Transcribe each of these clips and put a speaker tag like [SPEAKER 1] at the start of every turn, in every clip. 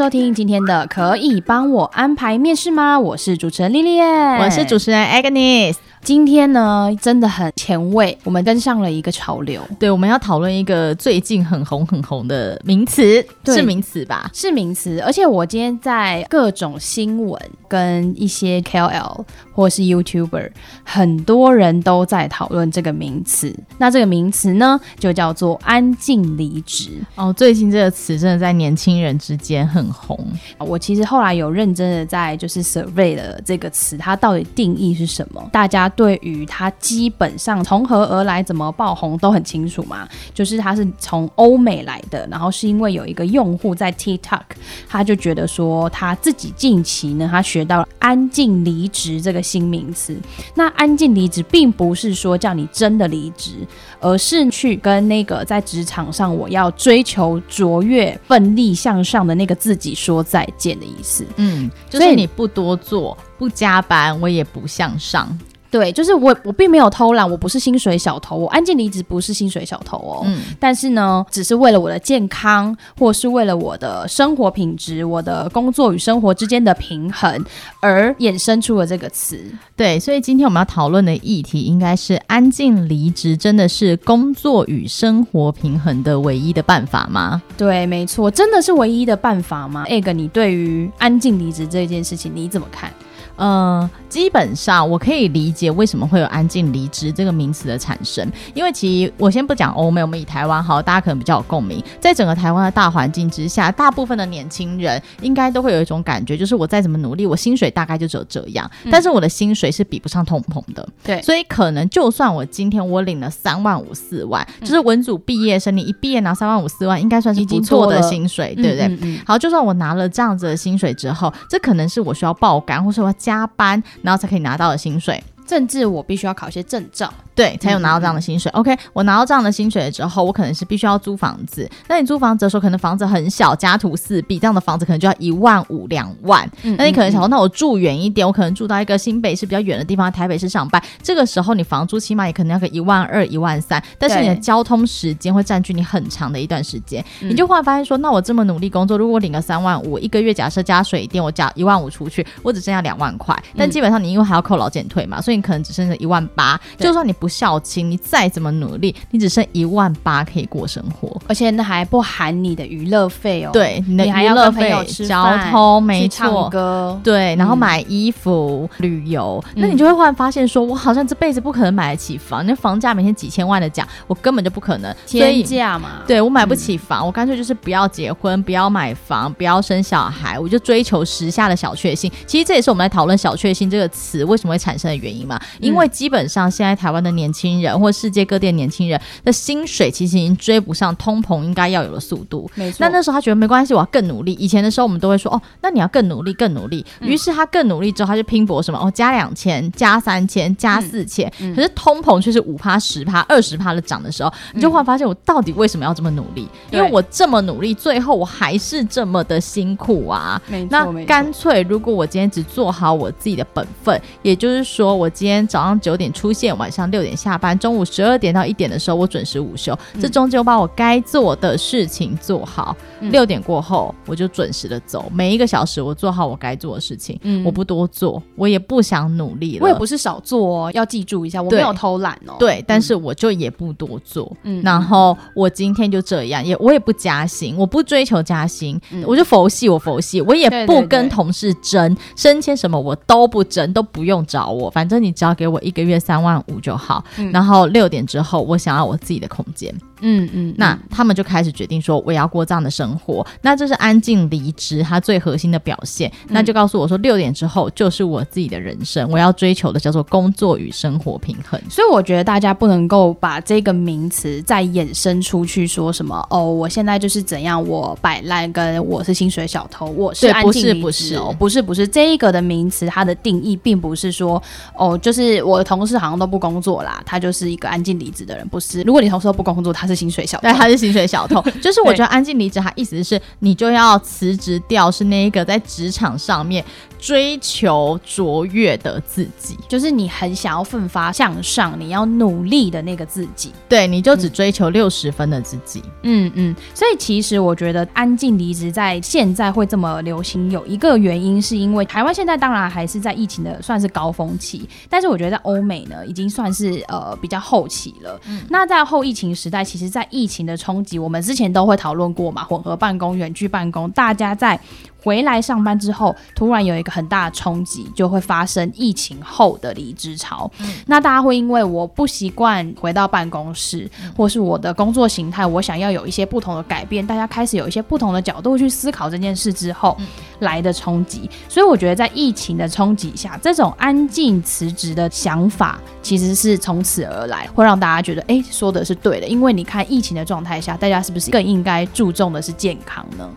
[SPEAKER 1] 收听今天的，可以帮我安排面试吗？我是主持人莉莉耶，
[SPEAKER 2] 我是主持人 Agnes。
[SPEAKER 1] 今天呢，真的很前卫，我们跟上了一个潮流。
[SPEAKER 2] 对，我们要讨论一个最近很红很红的名词，是名词吧？
[SPEAKER 1] 是名词。而且我今天在各种新闻跟一些 KOL 或是 YouTuber，很多人都在讨论这个名词。那这个名词呢，就叫做“安静离职”。
[SPEAKER 2] 哦，最近这个词真的在年轻人之间很红。
[SPEAKER 1] 我其实后来有认真的在就是 survey 了这个词，它到底定义是什么？大家。对于他基本上从何而来、怎么爆红都很清楚嘛，就是他是从欧美来的，然后是因为有一个用户在 TikTok，他就觉得说他自己近期呢，他学到了“安静离职”这个新名词。那“安静离职”并不是说叫你真的离职，而是去跟那个在职场上我要追求卓越、奋力向上的那个自己说再见的意思。
[SPEAKER 2] 嗯，就是你不多做、不加班，我也不向上。
[SPEAKER 1] 对，就是我，我并没有偷懒，我不是薪水小偷，我安静离职不是薪水小偷哦。嗯，但是呢，只是为了我的健康，或是为了我的生活品质，我的工作与生活之间的平衡而衍生出了这个词。
[SPEAKER 2] 对，所以今天我们要讨论的议题应该是：安静离职真的是工作与生活平衡的唯一的办法吗？
[SPEAKER 1] 对，没错，真的是唯一的办法吗？Egg，你对于安静离职这件事情你怎么看？
[SPEAKER 2] 嗯、呃，基本上我可以理解为什么会有“安静离职”这个名词的产生，因为其实我先不讲欧美，我们以台湾好，大家可能比较有共鸣。在整个台湾的大环境之下，大部分的年轻人应该都会有一种感觉，就是我再怎么努力，我薪水大概就只有这样，嗯、但是我的薪水是比不上通膨的。
[SPEAKER 1] 对，
[SPEAKER 2] 所以可能就算我今天我领了三万五四万，嗯、就是文组毕业生，你一毕业拿三万五四万，应该算是不错的薪水，对不对？嗯嗯嗯好，就算我拿了这样子的薪水之后，这可能是我需要爆肝，或是我要加加班，然后才可以拿到的薪水。
[SPEAKER 1] 甚至我必须要考一些证照，
[SPEAKER 2] 对，才有拿到这样的薪水。嗯、OK，我拿到这样的薪水了之后，我可能是必须要租房子。那你租房子的时候，可能房子很小，家徒四壁，这样的房子可能就要一万五两万。嗯、那你可能想说，那我住远一点，我可能住到一个新北市比较远的地方，台北市上班。这个时候你房租起码也可能要个一万二、一万三，但是你的交通时间会占据你很长的一段时间。你就忽然发现说，那我这么努力工作，如果我领个三万五，一个月假设加水电，我加一万五出去，我只剩下两万块。但基本上你因为还要扣劳健退嘛，所以你可能只剩下一万。八，就算你不孝亲，你再怎么努力，你只剩一万八可以过生活，
[SPEAKER 1] 而且那还不含你的娱乐费哦。
[SPEAKER 2] 对，你的娱乐费、交通，没错，唱
[SPEAKER 1] 歌，
[SPEAKER 2] 对，然后买衣服、嗯、旅游，那你就会忽然发现说，我好像这辈子不可能买得起房，那房价每天几千万的价，我根本就不可能，
[SPEAKER 1] 天价嘛。
[SPEAKER 2] 对，我买不起房，嗯、我干脆就是不要结婚，不要买房，不要生小孩，我就追求时下的小确幸。其实这也是我们在讨论“小确幸”这个词为什么会产生的原因嘛，因为基。本上，现在台湾的年轻人或世界各地的年轻人的薪水，其实已经追不上通膨应该要有的速度。没错。那那时候他觉得没关系，我要更努力。以前的时候，我们都会说哦，那你要更努力，更努力。于是他更努力之后，他就拼搏什么哦，加两千，加三千，加四千。嗯、可是通膨却是五趴、十趴、二十趴的涨的时候，你就会发现我到底为什么要这么努力？嗯、因为我这么努力，最后我还是这么的辛苦啊。那干脆，如果我今天只做好我自己的本分，也就是说，我今天早上九点出现，晚上六点下班，中午十二点到一点的时候我准时午休，嗯、这中间我把我该做的事情做好，嗯、六点过后我就准时的走，每一个小时我做好我该做的事情，嗯、我不多做，我也不想努力了，
[SPEAKER 1] 我也不是少做哦，要记住一下，我没有偷懒哦，
[SPEAKER 2] 对，对，但是我就也不多做，嗯，然后我今天就这样，也我也不加薪，我不追求加薪，嗯、我就佛系，我佛系，我也不跟同事争升迁什么，我都不争，都不用找我，反正你只要给我一个月三万五就好，
[SPEAKER 1] 嗯、
[SPEAKER 2] 然后六点之后我想要我自己的空间。
[SPEAKER 1] 嗯嗯，
[SPEAKER 2] 那他们就开始决定说，我要过这样的生活。那这是安静离职它最核心的表现。嗯、那就告诉我说，六点之后就是我自己的人生，我要追求的叫做工作与生活平衡。
[SPEAKER 1] 所以我觉得大家不能够把这个名词再衍生出去，说什么哦，我现在就是怎样，我摆烂，跟我是薪水小偷，我是安静离职。
[SPEAKER 2] 不是不是
[SPEAKER 1] 哦，不是不是这一个的名词，它的定义并不是说哦，就是我的同事好像都不工作啦，他就是一个安静离职的人。不是，如果你同事都不工作，他是薪水小偷。
[SPEAKER 2] 对，他是薪水小偷。就是我觉得安静离职，他意思是你就要辞职掉，是那一个在职场上面。追求卓越的自己，
[SPEAKER 1] 就是你很想要奋发向上，你要努力的那个自己。
[SPEAKER 2] 对，你就只追求六十分的自己。
[SPEAKER 1] 嗯嗯。所以其实我觉得安静离职在现在会这么流行，有一个原因是因为台湾现在当然还是在疫情的算是高峰期，但是我觉得在欧美呢已经算是呃比较后期了。嗯。那在后疫情时代，其实，在疫情的冲击，我们之前都会讨论过嘛，混合办公、远距办公，大家在。回来上班之后，突然有一个很大的冲击，就会发生疫情后的离职潮。嗯、那大家会因为我不习惯回到办公室，嗯、或是我的工作形态，我想要有一些不同的改变，大家开始有一些不同的角度去思考这件事之后、嗯、来的冲击。所以我觉得在疫情的冲击下，这种安静辞职的想法，其实是从此而来，会让大家觉得，哎，说的是对的。因为你看疫情的状态下，大家是不是更应该注重的是健康呢？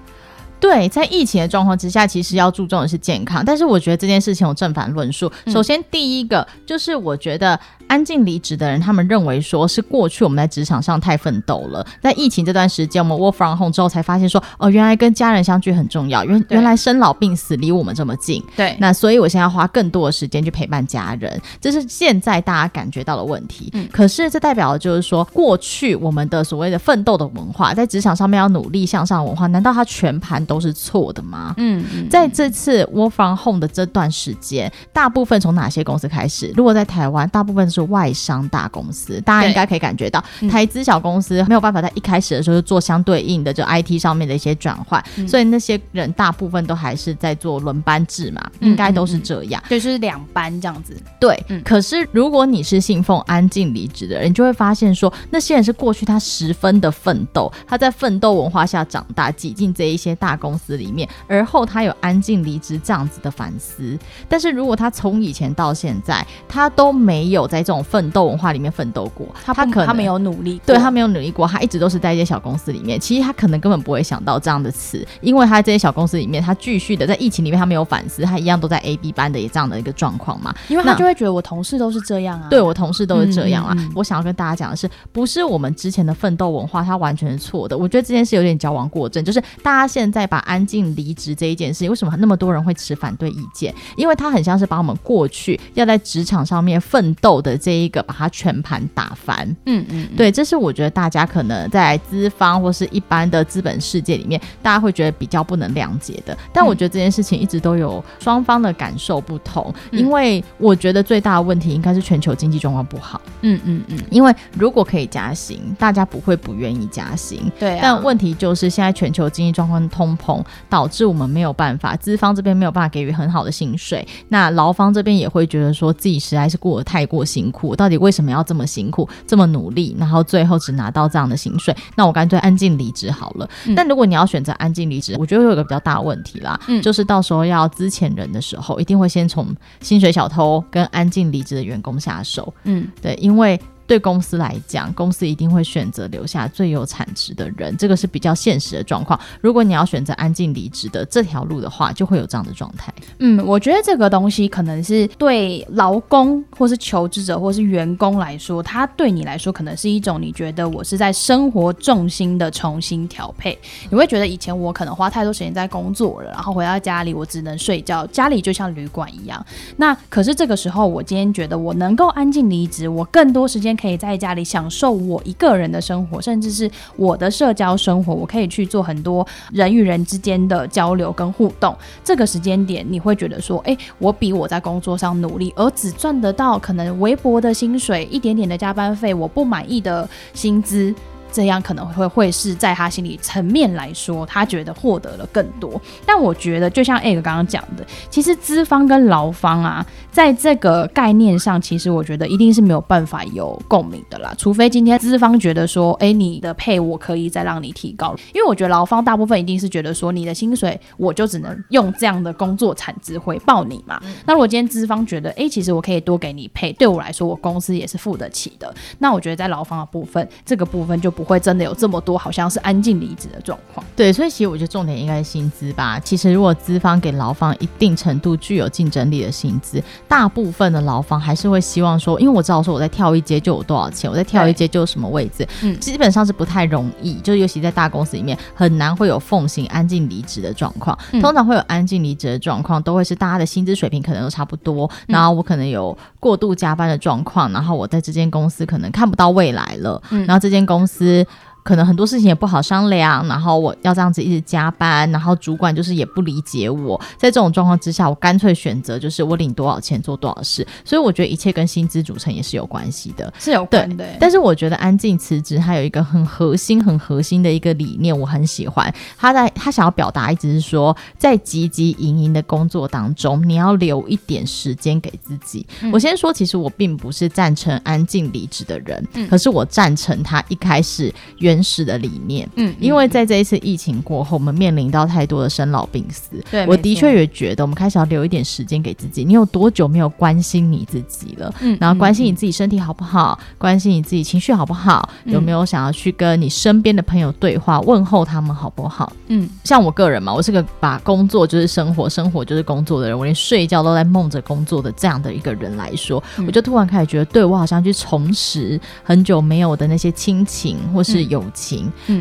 [SPEAKER 2] 对，在疫情的状况之下，其实要注重的是健康。但是我觉得这件事情有正反论述。首先，第一个就是我觉得。安静离职的人，他们认为说是过去我们在职场上太奋斗了，在疫情这段时间，我们 work from home 之后才发现说，哦，原来跟家人相聚很重要，原原来生老病死离我们这么近，
[SPEAKER 1] 对，
[SPEAKER 2] 那所以我现在要花更多的时间去陪伴家人，这是现在大家感觉到的问题。嗯，可是这代表的就是说，过去我们的所谓的奋斗的文化，在职场上面要努力向上文化，难道它全盘都是错的吗？嗯，嗯，在这次 work from home 的这段时间，大部分从哪些公司开始？如果在台湾，大部分是。外商大公司，大家应该可以感觉到，台资小公司没有办法在一开始的时候就做相对应的就 IT 上面的一些转换，嗯、所以那些人大部分都还是在做轮班制嘛，嗯、应该都是这样，
[SPEAKER 1] 就是两班这样子。
[SPEAKER 2] 对，嗯、可是如果你是信奉安静离职的人，你就会发现说，那些人是过去他十分的奋斗，他在奋斗文化下长大，挤进这一些大公司里面，而后他有安静离职这样子的反思。但是如果他从以前到现在，他都没有在这种奋斗文化里面奋斗过，
[SPEAKER 1] 他他可能他没有努力，
[SPEAKER 2] 对他没有努力过，他一直都是在一些小公司里面。其实他可能根本不会想到这样的词，因为他在这些小公司里面，他继续的在疫情里面，他没有反思，他一样都在 A B 班的这样的一个状况嘛。
[SPEAKER 1] 因为他就会觉得我同事都是这样啊，
[SPEAKER 2] 对我同事都是这样啊。嗯嗯嗯，我想要跟大家讲的是，不是我们之前的奋斗文化，它完全是错的。我觉得这件事有点矫枉过正，就是大家现在把安静离职这一件事情，为什么那么多人会持反对意见？因为它很像是把我们过去要在职场上面奋斗的这一个，把它全盘打翻，嗯嗯，对，这是我觉得大家可能在资方或是一般的资本世界里面，大家会觉得比较不能谅解的。但我觉得这件事情一直都有双方的感受不同，嗯、因为我觉得最大的问题应该是全球经济状况不好。嗯嗯嗯，因为如果可以加薪，大家不会不愿意加薪。
[SPEAKER 1] 对、啊，
[SPEAKER 2] 但问题就是现在全球经济状况通膨，导致我们没有办法，资方这边没有办法给予很好的薪水，那劳方这边也会觉得说自己实在是过得太过辛苦，到底为什么要这么辛苦，这么努力，然后最后只拿到这样的薪水？那我干脆安静离职好了。嗯、但如果你要选择安静离职，我觉得会有一个比较大的问题啦，嗯、就是到时候要资遣人的时候，一定会先从薪水小偷跟安静离职的员工下手。嗯，对，因为。对公司来讲，公司一定会选择留下最有产值的人，这个是比较现实的状况。如果你要选择安静离职的这条路的话，就会有这样的状态。
[SPEAKER 1] 嗯，我觉得这个东西可能是对劳工或是求职者或是员工来说，他对你来说可能是一种你觉得我是在生活重心的重新调配。你会觉得以前我可能花太多时间在工作了，然后回到家里我只能睡觉，家里就像旅馆一样。那可是这个时候，我今天觉得我能够安静离职，我更多时间。可以在家里享受我一个人的生活，甚至是我的社交生活。我可以去做很多人与人之间的交流跟互动。这个时间点，你会觉得说，诶，我比我在工作上努力，而只赚得到可能微薄的薪水、一点点的加班费、我不满意的薪资。这样可能会会是在他心理层面来说，他觉得获得了更多。但我觉得，就像 Egg 刚刚讲的，其实资方跟劳方啊，在这个概念上，其实我觉得一定是没有办法有共鸣的啦。除非今天资方觉得说，哎，你的配我可以再让你提高，因为我觉得劳方大部分一定是觉得说，你的薪水我就只能用这样的工作产值回报你嘛。那如果今天资方觉得，哎，其实我可以多给你配，对我来说，我公司也是付得起的。那我觉得在劳方的部分，这个部分就不会真的有这么多好像是安静离职的状况。
[SPEAKER 2] 对，所以其实我觉得重点应该是薪资吧。其实如果资方给劳方一定程度具有竞争力的薪资，大部分的劳方还是会希望说，因为我知道说我在跳一阶就有多少钱，我在跳一阶就有什么位置，嗯，基本上是不太容易，就是尤其在大公司里面很难会有奉行安静离职的状况。通常会有安静离职的状况，都会是大家的薪资水平可能都差不多，然后我可能有过度加班的状况，然后我在这间公司可能看不到未来了，嗯然后这间公司。司可能很多事情也不好商量，然后我要这样子一直加班，然后主管就是也不理解我，在这种状况之下，我干脆选择就是我领多少钱做多少事，所以我觉得一切跟薪资组成也是有关系的，
[SPEAKER 1] 是有关的。
[SPEAKER 2] 但是我觉得安静辞职还有一个很核心、很核心的一个理念，我很喜欢。他在他想要表达一直是说，在汲汲营营的工作当中，你要留一点时间给自己。嗯、我先说，其实我并不是赞成安静离职的人，嗯、可是我赞成他一开始原。原始的理念，嗯，因为在这一次疫情过后，我们面临到太多的生老病死，对，我的确也觉得，我们开始要留一点时间给自己。你有多久没有关心你自己了？嗯，然后关心你自己身体好不好？嗯、关心你自己情绪好不好？嗯、有没有想要去跟你身边的朋友对话，问候他们好不好？嗯，像我个人嘛，我是个把工作就是生活，生活就是工作的人，我连睡觉都在梦着工作的这样的一个人来说，嗯、我就突然开始觉得，对，我好像去重拾很久没有的那些亲情，或是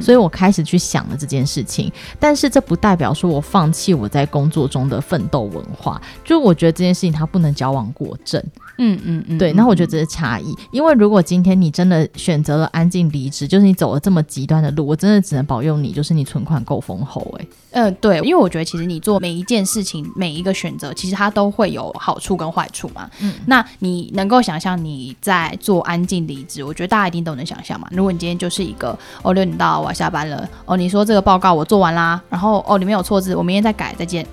[SPEAKER 2] 所以我开始去想了这件事情，但是这不代表说我放弃我在工作中的奋斗文化，就我觉得这件事情它不能矫枉过正。嗯嗯嗯，对，那我觉得这是差异，因为如果今天你真的选择了安静离职，就是你走了这么极端的路，我真的只能保佑你，就是你存款够丰厚哎。
[SPEAKER 1] 嗯、呃，对，因为我觉得其实你做每一件事情，每一个选择，其实它都会有好处跟坏处嘛。嗯，那你能够想象你在做安静离职，我觉得大家一定都能想象嘛。如果你今天就是一个哦六点到我要下班了，哦你说这个报告我做完啦，然后哦里面有错字，我明天再改，再见。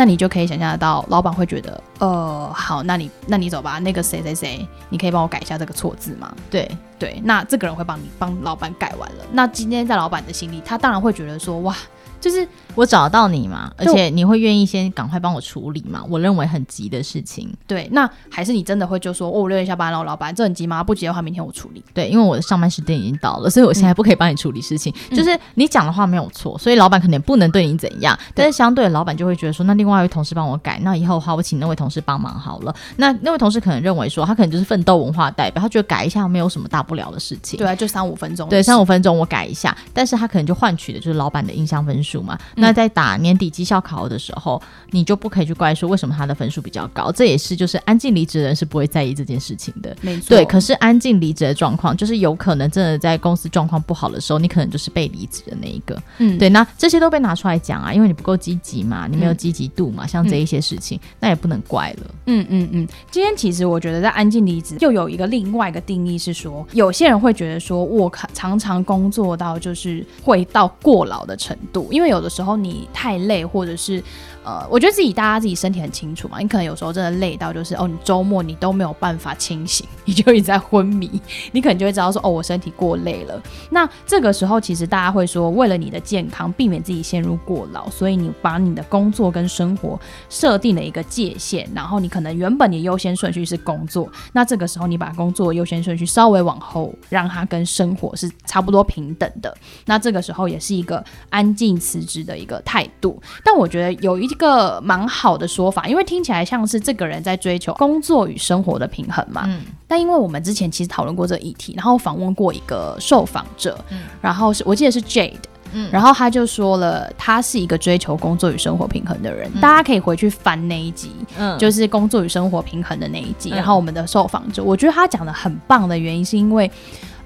[SPEAKER 1] 那你就可以想象得到，老板会觉得，呃，好，那你那你走吧，那个谁谁谁，你可以帮我改一下这个错字吗？
[SPEAKER 2] 对
[SPEAKER 1] 对，那这个人会帮你帮老板改完了。那今天在老板的心里，他当然会觉得说，哇。就是
[SPEAKER 2] 我找到你嘛，而且你会愿意先赶快帮我处理嘛？我认为很急的事情。
[SPEAKER 1] 对，那还是你真的会就说，哦，我六点下班了，老板，这很急吗？不急的话，明天我处理。
[SPEAKER 2] 对，因为我的上班时间已经到了，所以我现在不可以帮你处理事情。嗯、就是你讲的话没有错，所以老板可能不能对你怎样。但是相对的，老板就会觉得说，那另外一位同事帮我改，那以后的话，我请那位同事帮忙好了。那那位同事可能认为说，他可能就是奋斗文化代表，他觉得改一下没有什么大不了的事情。
[SPEAKER 1] 对啊，就三五分钟。
[SPEAKER 2] 对，三五分钟我改一下，但是他可能就换取的就是老板的印象分数嘛。嗯、那在打年底绩效考核的时候，你就不可以去怪说为什么他的分数比较高，这也是就是安静离职的人是不会在意这件事情的。
[SPEAKER 1] 没错，
[SPEAKER 2] 对。可是安静离职的状况，就是有可能真的在公司状况不好的时候，你可能就是被离职的那一个。嗯，对。那这些都被拿出来讲啊，因为你不够积极嘛，你没有积极度嘛，嗯、像这一些事情，嗯、那也不能怪了。
[SPEAKER 1] 嗯嗯嗯。今天其实我觉得在安静离职又有一个另外一个定义是说，有些人会觉得说，我常常工作到就是会到过劳的程度，因为因为有的时候你太累，或者是。呃，我觉得自己大家自己身体很清楚嘛，你可能有时候真的累到就是哦，你周末你都没有办法清醒，你就一直在昏迷，你可能就会知道说哦，我身体过累了。那这个时候其实大家会说，为了你的健康，避免自己陷入过劳，所以你把你的工作跟生活设定了一个界限，然后你可能原本你优先顺序是工作，那这个时候你把工作优先顺序稍微往后，让它跟生活是差不多平等的，那这个时候也是一个安静辞职的一个态度。但我觉得有一。一个蛮好的说法，因为听起来像是这个人在追求工作与生活的平衡嘛。嗯。但因为我们之前其实讨论过这个议题，然后访问过一个受访者，嗯，然后是我记得是 Jade，嗯，然后他就说了，他是一个追求工作与生活平衡的人。嗯。大家可以回去翻那一集，嗯，就是工作与生活平衡的那一集。嗯。然后我们的受访者，我觉得他讲的很棒的原因是因为。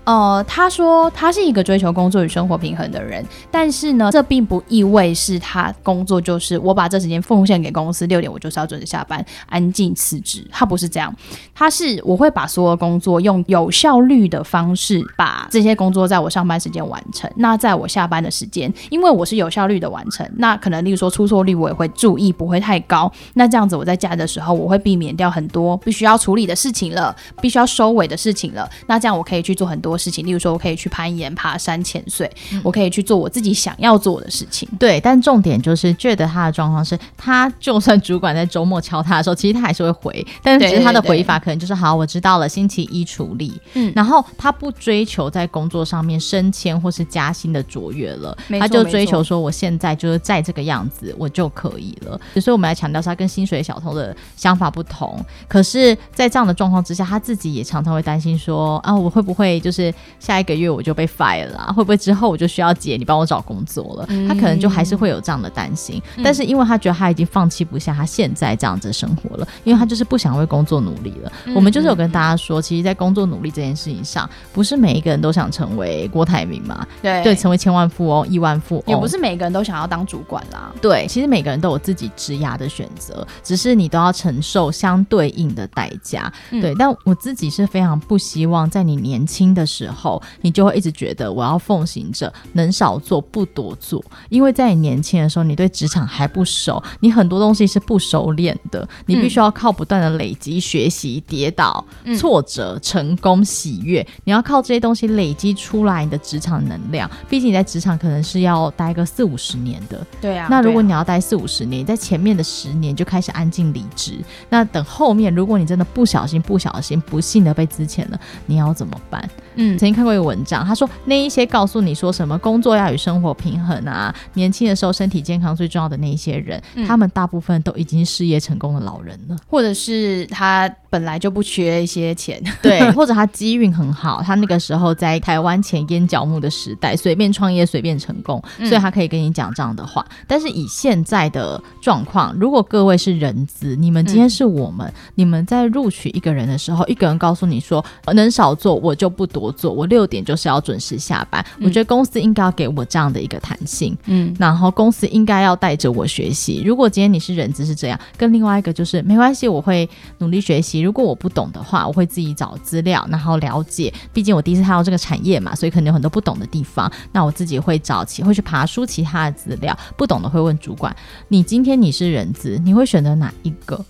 [SPEAKER 1] 呃，他说他是一个追求工作与生活平衡的人，但是呢，这并不意味是他工作就是我把这时间奉献给公司，六点我就是要准时下班，安静辞职。他不是这样，他是我会把所有工作用有效率的方式把这些工作在我上班时间完成。那在我下班的时间，因为我是有效率的完成，那可能例如说出错率我也会注意，不会太高。那这样子我在家的时候，我会避免掉很多必须要处理的事情了，必须要收尾的事情了。那这样我可以去做很多多。事情，例如说，我可以去攀岩、爬山、潜水，嗯，我可以去做我自己想要做的事情。
[SPEAKER 2] 对，但重点就是，觉得他的状况是，他就算主管在周末敲他的时候，其实他还是会回，但是其实他的回法可能就是，好，我知道了，星期一处理。嗯，然后他不追求在工作上面升迁或是加薪的卓越了，他就追求说，我现在就是在这个样子，我就可以了。所以我们来强调，他跟薪水小偷的想法不同。可是，在这样的状况之下，他自己也常常会担心说，啊，我会不会就是。下一个月我就被 fire 了，会不会之后我就需要姐你帮我找工作了？他可能就还是会有这样的担心，嗯，但是因为他觉得他已经放弃不下他现在这样子的生活了，因为他就是不想为工作努力了。嗯，我们就是有跟大家说，其实，在工作努力这件事情上，不是每一个人都想成为郭台铭嘛？对对，成为千万富翁、亿万富翁，
[SPEAKER 1] 也不是每个人都想要当主管啦。
[SPEAKER 2] 对，其实每个人都有自己职涯的选择，只是你都要承受相对应的代价。嗯。对，但我自己是非常不希望在你年轻的时候。你就会一直觉得我要奉行着能少做不多做，因为在你年轻的时候，你对职场还不熟，你很多东西是不熟练的，你必须要靠不断的累积、学习、跌倒、挫折、成功、喜悦，你要靠这些东西累积出来你的职场能量。毕竟你在职场可能是要待个四五十年的，
[SPEAKER 1] 对啊。
[SPEAKER 2] 那如果你要待四五十年，你在前面的十年就开始安静离职，那等后面如果你真的不小心、不小心、不幸的被资遣了，你要怎么办？嗯，曾经看过一个文章，他说那一些告诉你说什么工作要与生活平衡啊，年轻的时候身体健康最重要的那一些人，嗯，他们大部分都已经事业成功的老人了，
[SPEAKER 1] 或者是他本来就不缺一些钱，
[SPEAKER 2] 对，或者他机运很好，他那个时候在台湾前烟脚木的时代，随便创业随便成功，所以他可以跟你讲这样的话。嗯，但是以现在的状况，如果各位是人资，你们今天是我们，嗯，你们在录取一个人的时候，一个人告诉你说能少做我就不多。做，我六点就是要准时下班。嗯、我觉得公司应该要给我这样的一个弹性，嗯，然后公司应该要带着我学习。如果今天你是人资是这样，跟另外一个就是没关系，我会努力学习。如果我不懂的话，我会自己找资料，然后了解。毕竟我第一次踏入这个产业嘛，所以可能有很多不懂的地方。那我自己会找其会去爬书其他的资料，不懂的会问主管。你今天你是人资，你会选择哪一个？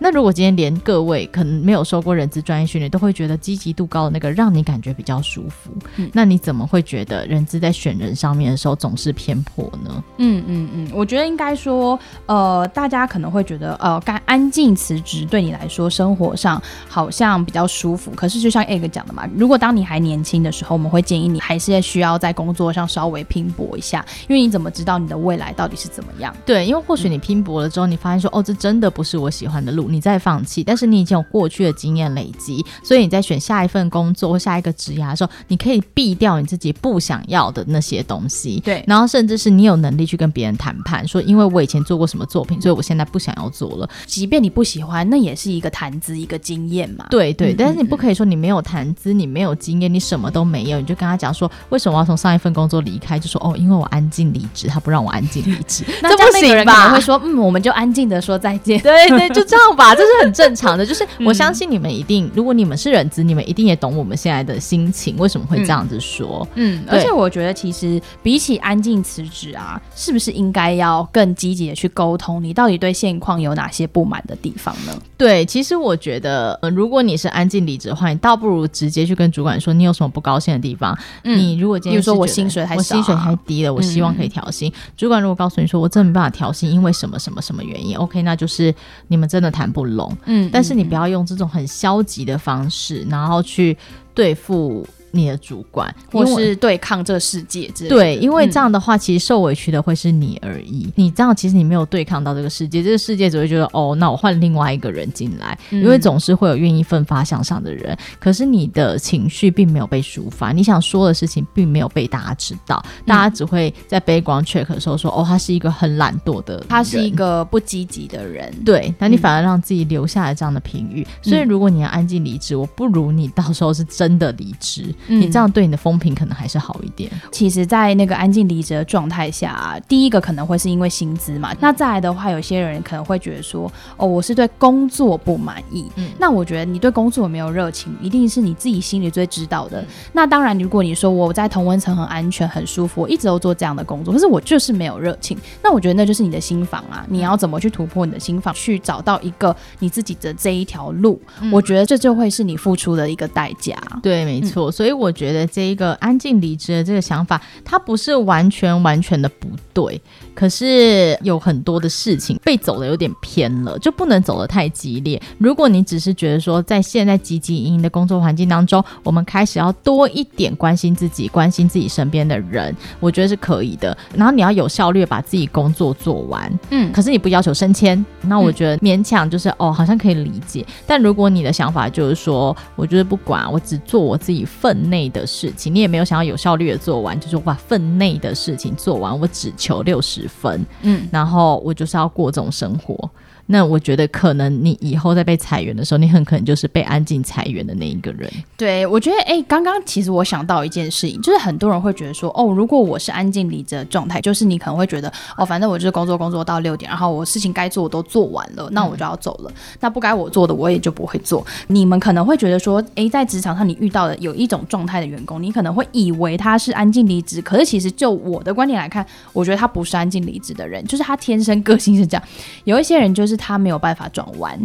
[SPEAKER 2] 那如果今天连各位可能没有受过人资专业训练，都会觉得积极度高的那个让你感觉比较舒服，嗯，那你怎么会觉得人资在选人上面的时候总是偏颇呢？
[SPEAKER 1] 嗯嗯嗯，我觉得应该说，呃，大家可能会觉得，呃，该安静辞职对你来说生活上好像比较舒服。可是就像 Egg 讲的嘛，如果当你还年轻的时候，我们会建议你还是需要在工作上稍微拼搏一下，因为你怎么知道你的未来到底是怎么样？
[SPEAKER 2] 对，因为或许你拼搏了之后，你发现说，哦，这真的不是我喜欢的路。你再放弃，但是你已经有过去的经验累积，所以你在选下一份工作或下一个职涯的时候，你可以避掉你自己不想要的那些东西。
[SPEAKER 1] 对，
[SPEAKER 2] 然后甚至是你有能力去跟别人谈判，说因为我以前做过什么作品，所以我现在不想要做了。
[SPEAKER 1] 即便你不喜欢，那也是一个谈资，一个经验嘛。
[SPEAKER 2] 对对，但是你不可以说你没有谈资，你没有经验，你什么都没有，你就跟他讲说为什么我要从上一份工作离开？就说哦，因为我安静离职，他不让我安静离职，
[SPEAKER 1] 那这不行吧？会说嗯，我们就安静 的说再见。
[SPEAKER 2] 对对，就这样吧，这是很正常的，就是我相信你们一定，嗯、如果你们是人资，你们一定也懂我们现在的心情，为什么会这样子说？
[SPEAKER 1] 嗯，而且我觉得其实比起安静辞职啊，是不是应该要更积极的去沟通？你到底对现况有哪些不满的地方呢？
[SPEAKER 2] 对，其实我觉得，呃，如果你是安静离职的话，你倒不如直接去跟主管说你有什么不高兴的地方。嗯、你如果今天比如
[SPEAKER 1] 说我薪水还少、啊、我
[SPEAKER 2] 薪水太低了，我希望可以调薪、嗯。主管如果告诉你说我真的没办法调薪，因为什么什么什么原因，OK，那就是你们真的谈不拢。嗯，但是你不要用这种很消极的方式，然后去对付。你的主管，
[SPEAKER 1] 或是对抗这世界之类的，
[SPEAKER 2] 对，因为这样的话，其实受委屈的会是你而已。嗯、你这样，其实你没有对抗到这个世界，这个世界只会觉得，哦，那我换另外一个人进来，嗯、因为总是会有愿意奋发向上的人。可是你的情绪并没有被抒发，你想说的事情并没有被大家知道，嗯、大家只会在 background check 的时候说，哦，他是一个很懒惰的人，
[SPEAKER 1] 他是一个不积极的人。
[SPEAKER 2] 对，那你反而让自己留下了这样的评语、嗯。所以，如果你要安静离职，我不如你到时候是真的离职。嗯、你这样对你的风评可能还是好一点。
[SPEAKER 1] 其实，在那个安静离职的状态下、啊，第一个可能会是因为薪资嘛。嗯、那再来的话，有些人可能会觉得说，哦，我是对工作不满意。嗯，那我觉得你对工作没有热情，一定是你自己心里最知道的。嗯、那当然，如果你说我在同温层很安全、很舒服，我一直都做这样的工作，可是我就是没有热情。那我觉得那就是你的心房啊。你要怎么去突破你的心房，去找到一个你自己的这一条路？嗯、我觉得这就会是你付出的一个代价。
[SPEAKER 2] 对，没错。嗯、所以我觉得这一个安静离职的这个想法，它不是完全完全的不对，可是有很多的事情被走的有点偏了，就不能走的太激烈。如果你只是觉得说，在现在汲汲营营的工作环境当中，我们开始要多一点关心自己，关心自己身边的人，我觉得是可以的。然后你要有效率把自己工作做完，嗯，可是你不要求升迁，那我觉得勉强就是、嗯、哦，好像可以理解。但如果你的想法就是说，我觉得不管，我只做我自己分内的事情，你也没有想要有效率的做完，就是我把分内的事情做完，我只求六十分，嗯，然后我就是要过这种生活。那我觉得可能你以后在被裁员的时候，你很可能就是被安静裁员的那一个人。
[SPEAKER 1] 对，我觉得，哎、欸，刚刚其实我想到一件事情，就是很多人会觉得说，哦，如果我是安静离职的状态，就是你可能会觉得，哦，反正我就是工作工作到六点，然后我事情该做的都做完了，那我就要走了。嗯、那不该我做的，我也就不会做。你们可能会觉得说，哎、欸，在职场上你遇到的有一种状态的员工，你可能会以为他是安静离职，可是其实就我的观点来看，我觉得他不是安静离职的人，就是他天生个性是这样。有一些人就是。他没有办法转弯。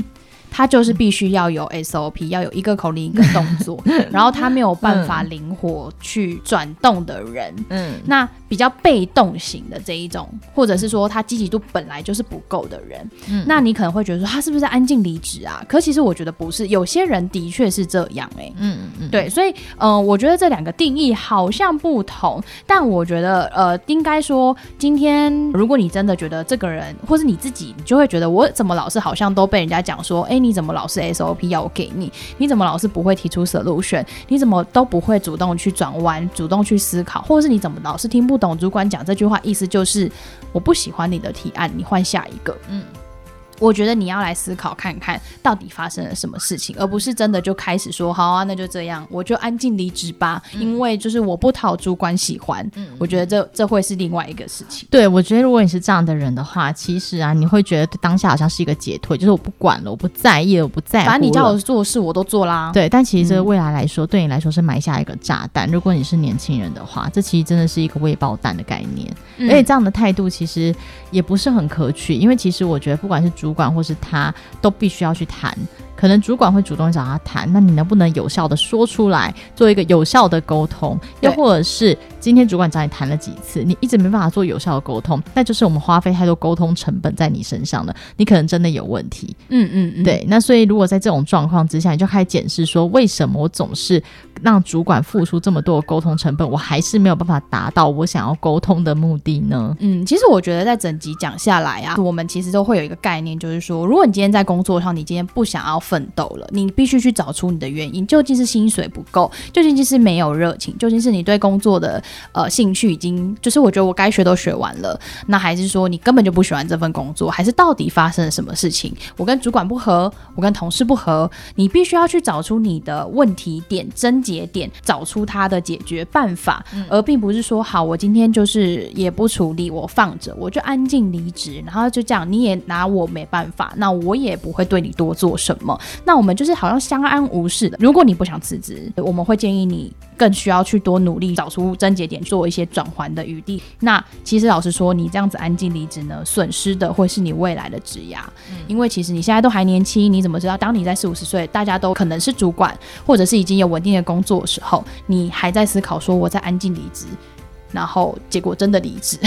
[SPEAKER 1] 他就是必须要有 SOP，要有一个口令一个动作，然后他没有办法灵活去转动的人，嗯，那比较被动型的这一种，或者是说他积极度本来就是不够的人，嗯，那你可能会觉得说他是不是安静离职啊？可其实我觉得不是，有些人的确是这样、欸，哎，嗯嗯，对，所以嗯、呃，我觉得这两个定义好像不同，但我觉得呃，应该说今天如果你真的觉得这个人，或是你自己，你就会觉得我怎么老是好像都被人家讲说，哎、欸。你怎么老是 SOP 要我给你？你怎么老是不会提出 solution？你怎么都不会主动去转弯、主动去思考？或者是你怎么老是听不懂主管讲这句话？意思就是我不喜欢你的提案，你换下一个。嗯。我觉得你要来思考看看到底发生了什么事情，而不是真的就开始说好啊，那就这样，我就安静离职吧。嗯、因为就是我不讨主管喜欢，嗯，我觉得这这会是另外一个事情。
[SPEAKER 2] 对，我觉得如果你是这样的人的话，其实啊，你会觉得当下好像是一个解脱，就是我不管了，我不在意了，我不在乎了。
[SPEAKER 1] 反正你叫我做事我都做啦。
[SPEAKER 2] 对，但其实这个未来来说，嗯、对你来说是埋下一个炸弹。如果你是年轻人的话，这其实真的是一个未爆弹的概念。嗯、而且这样的态度其实也不是很可取，因为其实我觉得不管是主管或是他。都必须要去谈。可能主管会主动找他谈，那你能不能有效的说出来，做一个有效的沟通？又或者是今天主管找你谈了几次，你一直没办法做有效的沟通，那就是我们花费太多沟通成本在你身上了，你可能真的有问题。嗯嗯嗯，对。那所以如果在这种状况之下，你就开始检视说，为什么我总是让主管付出这么多的沟通成本，我还是没有办法达到我想要沟通的目的呢？
[SPEAKER 1] 嗯，其实我觉得在整集讲下来啊，我们其实都会有一个概念，就是说，如果你今天在工作上，你今天不想要。奋斗了，你必须去找出你的原因，究竟是薪水不够，究竟是没有热情，究竟是你对工作的呃兴趣已经就是我觉得我该学都学完了，那还是说你根本就不喜欢这份工作，还是到底发生了什么事情？我跟主管不合，我跟同事不合，你必须要去找出你的问题点、症结点，找出它的解决办法，嗯、而并不是说好我今天就是也不处理，我放着，我就安静离职，然后就这样你也拿我没办法，那我也不会对你多做什么。那我们就是好像相安无事的。如果你不想辞职，我们会建议你更需要去多努力，找出症结点，做一些转圜的余地。那其实老实说，你这样子安静离职呢，损失的会是你未来的职涯。嗯，因为其实你现在都还年轻，你怎么知道当你在四五十岁，大家都可能是主管，或者是已经有稳定的工作的时候，你还在思考说我在安静离职，然后结果真的离职。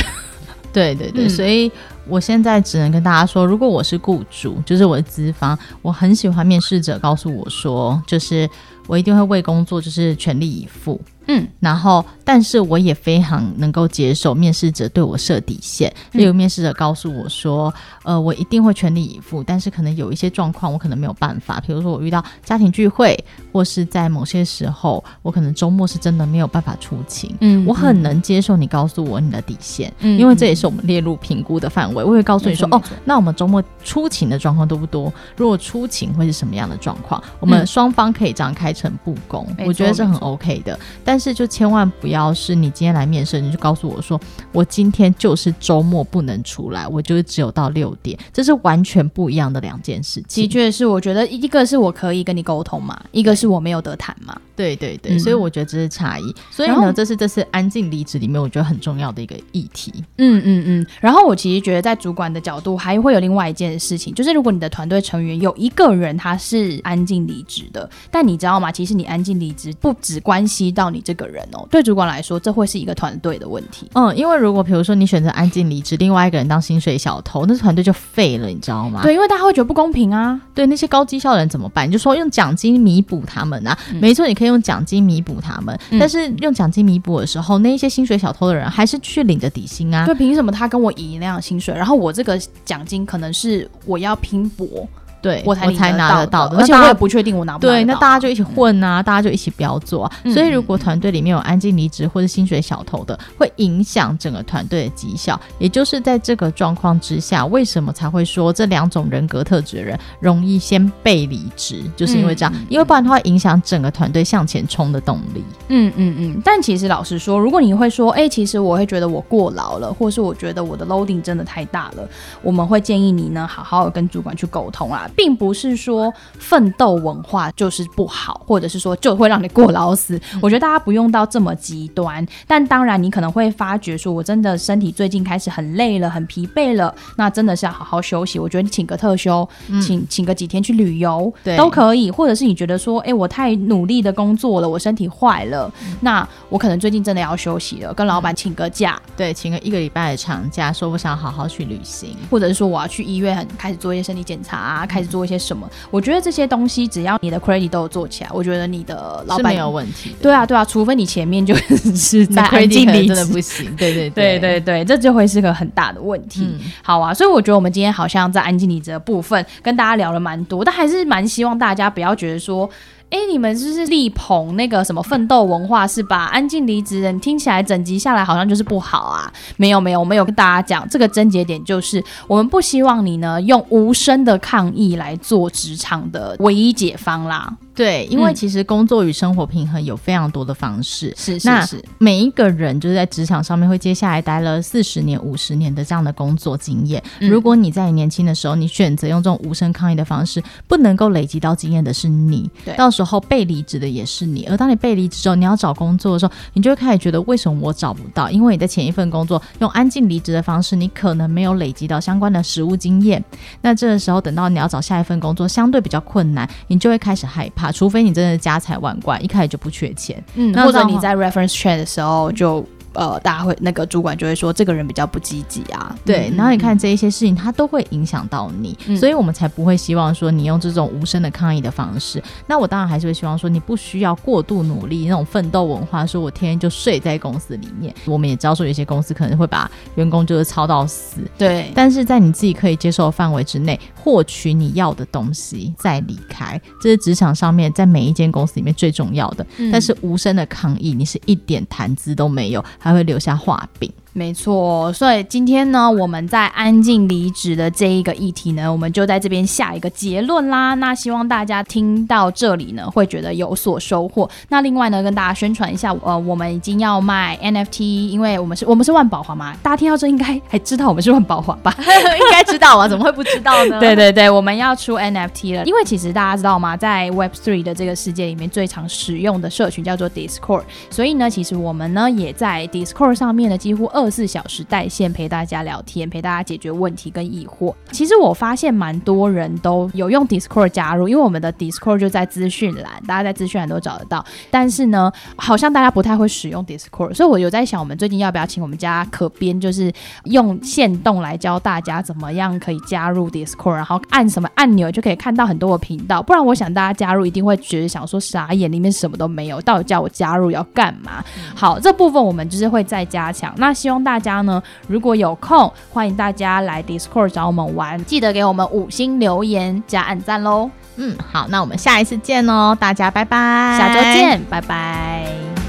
[SPEAKER 2] 对对对，嗯、所以我现在只能跟大家说，如果我是雇主，就是我的资方，我很喜欢面试者告诉我说，就是我一定会为工作就是全力以赴。嗯，然后但是我也非常能够接受面试者对我设底线，例如面试者告诉我说，呃，我一定会全力以赴，但是可能有一些状况我可能没有办法，比如说我遇到家庭聚会，或是在某些时候我可能周末是真的没有办法出勤，嗯，我很能接受你告诉我你的底线，嗯，因为这也是我们列入评估的范围，我会告诉你说，哦，那我们周末出勤的状况多不多？如果出勤会是什么样的状况？我们双方可以这样开诚布公，我觉得是很 OK 的，但。但是就千万不要是你今天来面试，你就告诉我说，我今天就是周末不能出来，我就是只有到六点，这是完全不一样的两件事情。
[SPEAKER 1] 的确是，我觉得一个是我可以跟你沟通嘛，一个是我没有得谈嘛。
[SPEAKER 2] 对对对，嗯、所以我觉得这是差异。所以呢，这是这是安静离职里面我觉得很重要的一个议题。
[SPEAKER 1] 嗯嗯嗯。然后我其实觉得在主管的角度还会有另外一件事情，就是如果你的团队成员有一个人他是安静离职的，但你知道吗？其实你安静离职不只关系到你。这个人哦，对主管来说，这会是一个团队的问题。
[SPEAKER 2] 嗯，因为如果比如说你选择安静离职，另外一个人当薪水小偷，那团队就废了，你知道吗？
[SPEAKER 1] 对，因为大家会觉得不公平啊。
[SPEAKER 2] 对，那些高绩效的人怎么办？你就说用奖金弥补他们啊。嗯、没错，你可以用奖金弥补他们，嗯、但是用奖金弥补的时候，那一些薪水小偷的人还是去领着底薪啊。
[SPEAKER 1] 对，凭什么他跟我一样薪水，然后我这个奖金可能是我要拼搏？
[SPEAKER 2] 对，
[SPEAKER 1] 我才
[SPEAKER 2] 我才拿得到的，
[SPEAKER 1] 而且我也不确定我拿不拿。
[SPEAKER 2] 对，那大家就一起混啊，嗯、大家就一起不要做、啊。嗯、所以如果团队里面有安静离职或者薪水小偷的，会影响整个团队的绩效。也就是在这个状况之下，为什么才会说这两种人格特质的人容易先被离职？就是因为这样，嗯、因为不然的话影响整个团队向前冲的动力。
[SPEAKER 1] 嗯嗯嗯。但其实老实说，如果你会说，哎、欸，其实我会觉得我过劳了，或是我觉得我的 loading 真的太大了，我们会建议你呢，好好的跟主管去沟通啊，并不是说。奋斗文化就是不好，或者是说就会让你过劳死。嗯、我觉得大家不用到这么极端，但当然你可能会发觉说，我真的身体最近开始很累了，很疲惫了，那真的是要好好休息。我觉得你请个特休，嗯、请请个几天去旅游，对都可以。或者是你觉得说，哎、欸，我太努力的工作了，我身体坏了，嗯、那我可能最近真的要休息了，跟老板请个假，
[SPEAKER 2] 对，请个一个礼拜的长假，说我想好好去旅行，
[SPEAKER 1] 或者是说我要去医院，很开始做一些身体检查啊，开始做一些什么。我觉得这些东西只要你的 credit 都有做起来，我觉得你的老板
[SPEAKER 2] 没有问题。
[SPEAKER 1] 对啊，对啊，除非你前面就是在安静离职
[SPEAKER 2] 真的不行。对对
[SPEAKER 1] 对对对，这就会是个很大的问题。嗯、好啊，所以我觉得我们今天好像在安静离职的部分跟大家聊了蛮多，但还是蛮希望大家不要觉得说。哎，你们就是力捧那个什么奋斗文化是吧？安静离职人听起来整集下来好像就是不好啊。没有没有，我们有跟大家讲，这个症结点就是我们不希望你呢用无声的抗议来做职场的唯一解方啦。
[SPEAKER 2] 对，因为其实工作与生活平衡有非常多的方式。
[SPEAKER 1] 是是是，
[SPEAKER 2] 每一个人就是在职场上面会接下来待了四十年、五十年的这样的工作经验。嗯、如果你在你年轻的时候，你选择用这种无声抗议的方式，不能够累积到经验的是你。
[SPEAKER 1] 对，
[SPEAKER 2] 到时候被离职的也是你。而当你被离职之后，你要找工作的时候，你就会开始觉得为什么我找不到？因为你在前一份工作用安静离职的方式，你可能没有累积到相关的实务经验。那这个时候，等到你要找下一份工作，相对比较困难，你就会开始害怕。除非你真的家财万贯，一开始就不缺钱，
[SPEAKER 1] 嗯，或者你在 reference check 的时候就。呃，大家会那个主管就会说这个人比较不积极啊，
[SPEAKER 2] 对。然后你看这一些事情，它都会影响到你，嗯、所以我们才不会希望说你用这种无声的抗议的方式。那我当然还是会希望说你不需要过度努力那种奋斗文化，说我天天就睡在公司里面。我们也知道说有些公司可能会把员工就是操到死，
[SPEAKER 1] 对。
[SPEAKER 2] 但是在你自己可以接受的范围之内，获取你要的东西再离开，这是职场上面在每一间公司里面最重要的。嗯、但是无声的抗议，你是一点谈资都没有。还会留下画饼。
[SPEAKER 1] 没错，所以今天呢，我们在安静离职的这一个议题呢，我们就在这边下一个结论啦。那希望大家听到这里呢，会觉得有所收获。那另外呢，跟大家宣传一下，呃，我们已经要卖 NFT，因为我们是我们是万宝华嘛，大家听到这应该还知道我们是万宝华吧？
[SPEAKER 2] 应该知道啊，怎么会不知道呢？
[SPEAKER 1] 对对对，我们要出 NFT 了。因为其实大家知道吗，在 Web3 的这个世界里面，最常使用的社群叫做 Discord，所以呢，其实我们呢也在 Discord 上面呢，几乎二十四小时在线陪大家聊天，陪大家解决问题跟疑惑。其实我发现蛮多人都有用 Discord 加入，因为我们的 Discord 就在资讯栏，大家在资讯栏都找得到。但是呢，好像大家不太会使用 Discord，所以我有在想，我们最近要不要请我们家可编，就是用线动来教大家怎么样可以加入 Discord，然后按什么按钮就可以看到很多的频道。不然我想大家加入一定会觉得想说傻眼，里面什么都没有，到底叫我加入要干嘛？好，这部分我们就是会再加强。那希望大家呢，如果有空，欢迎大家来 Discord 找我们玩，记得给我们五星留言加按赞喽。
[SPEAKER 2] 嗯，好，那我们下一次见哦，大家拜拜，
[SPEAKER 1] 下周见，拜拜。